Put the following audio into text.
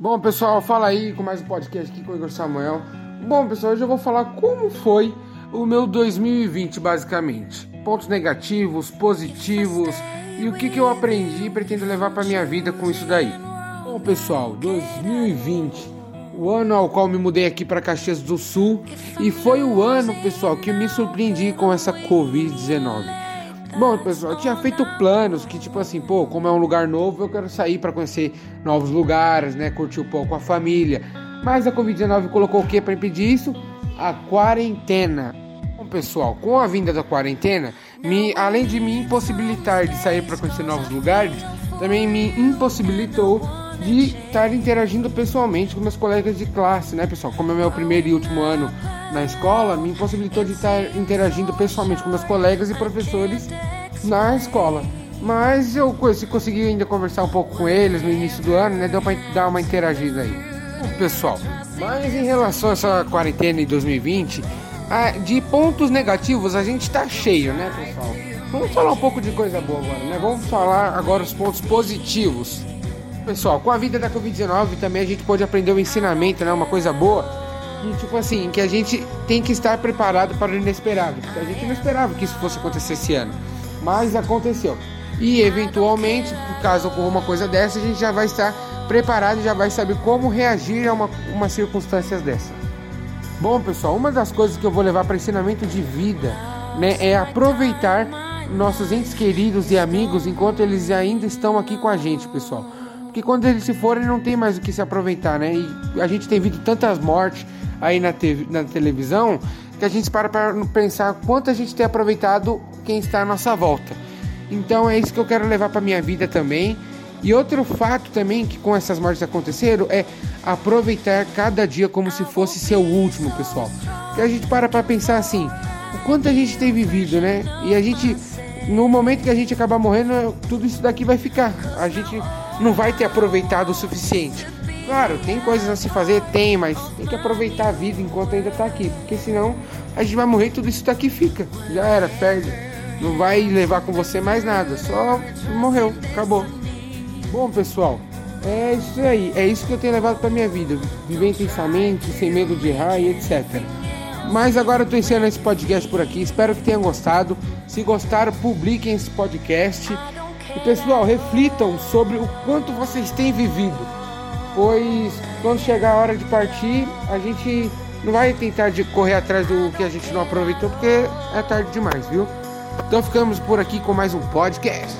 Bom, pessoal, fala aí com mais um podcast aqui com o Igor Samuel. Bom, pessoal, hoje eu vou falar como foi o meu 2020, basicamente. Pontos negativos, positivos e o que, que eu aprendi e pretendo levar para minha vida com isso daí. Bom, pessoal, 2020, o ano ao qual me mudei aqui para Caxias do Sul e foi o ano, pessoal, que me surpreendi com essa Covid-19. Bom, pessoal, eu tinha feito planos que, tipo assim, pô, como é um lugar novo, eu quero sair para conhecer novos lugares, né? Curtir um pouco a família. Mas a Covid-19 colocou o que para impedir isso? A quarentena. Bom, pessoal, com a vinda da quarentena, me, além de me impossibilitar de sair para conhecer novos lugares, também me impossibilitou de estar interagindo pessoalmente com meus colegas de classe, né, pessoal? Como é meu primeiro e último ano na escola, me impossibilitou de estar interagindo pessoalmente com meus colegas e professores na escola. Mas eu consegui ainda conversar um pouco com eles no início do ano, né? Deu pra dar uma interagida aí. Pessoal, mas em relação a essa quarentena em 2020, de pontos negativos a gente tá cheio, né, pessoal? Vamos falar um pouco de coisa boa agora, né? Vamos falar agora os pontos positivos. Pessoal, com a vida da Covid-19 também a gente pode aprender o ensinamento, né? Uma coisa boa que, tipo assim, que a gente tem que estar preparado para o inesperado. A gente não esperava que isso fosse acontecer esse ano. Mas aconteceu. E eventualmente, caso ocorra uma coisa dessa, a gente já vai estar preparado e já vai saber como reagir a uma, uma circunstância dessa. Bom, pessoal, uma das coisas que eu vou levar para ensinamento de vida né, é aproveitar nossos entes queridos e amigos enquanto eles ainda estão aqui com a gente, pessoal. Porque quando eles se forem, não tem mais o que se aproveitar, né? E a gente tem visto tantas mortes, aí na, te na televisão que a gente para para pensar quanto a gente tem aproveitado quem está à nossa volta. Então é isso que eu quero levar para minha vida também. E outro fato também que com essas mortes aconteceram é aproveitar cada dia como se fosse seu último, pessoal. Que a gente para para pensar assim, o quanto a gente tem vivido, né? E a gente no momento que a gente acabar morrendo, tudo isso daqui vai ficar. A gente não vai ter aproveitado o suficiente. Claro, tem coisas a se fazer, tem, mas tem que aproveitar a vida enquanto ainda tá aqui, porque senão a gente vai morrer tudo isso daqui fica. Já era, perde. Não vai levar com você mais nada, só morreu, acabou. Bom, pessoal, é isso aí, é isso que eu tenho levado para minha vida, viver intensamente, sem medo de errar e etc. Mas agora eu tô encerrando esse podcast por aqui, espero que tenham gostado. Se gostaram, publiquem esse podcast. E pessoal, reflitam sobre o quanto vocês têm vivido pois quando chegar a hora de partir, a gente não vai tentar de correr atrás do que a gente não aproveitou, porque é tarde demais, viu? Então ficamos por aqui com mais um podcast.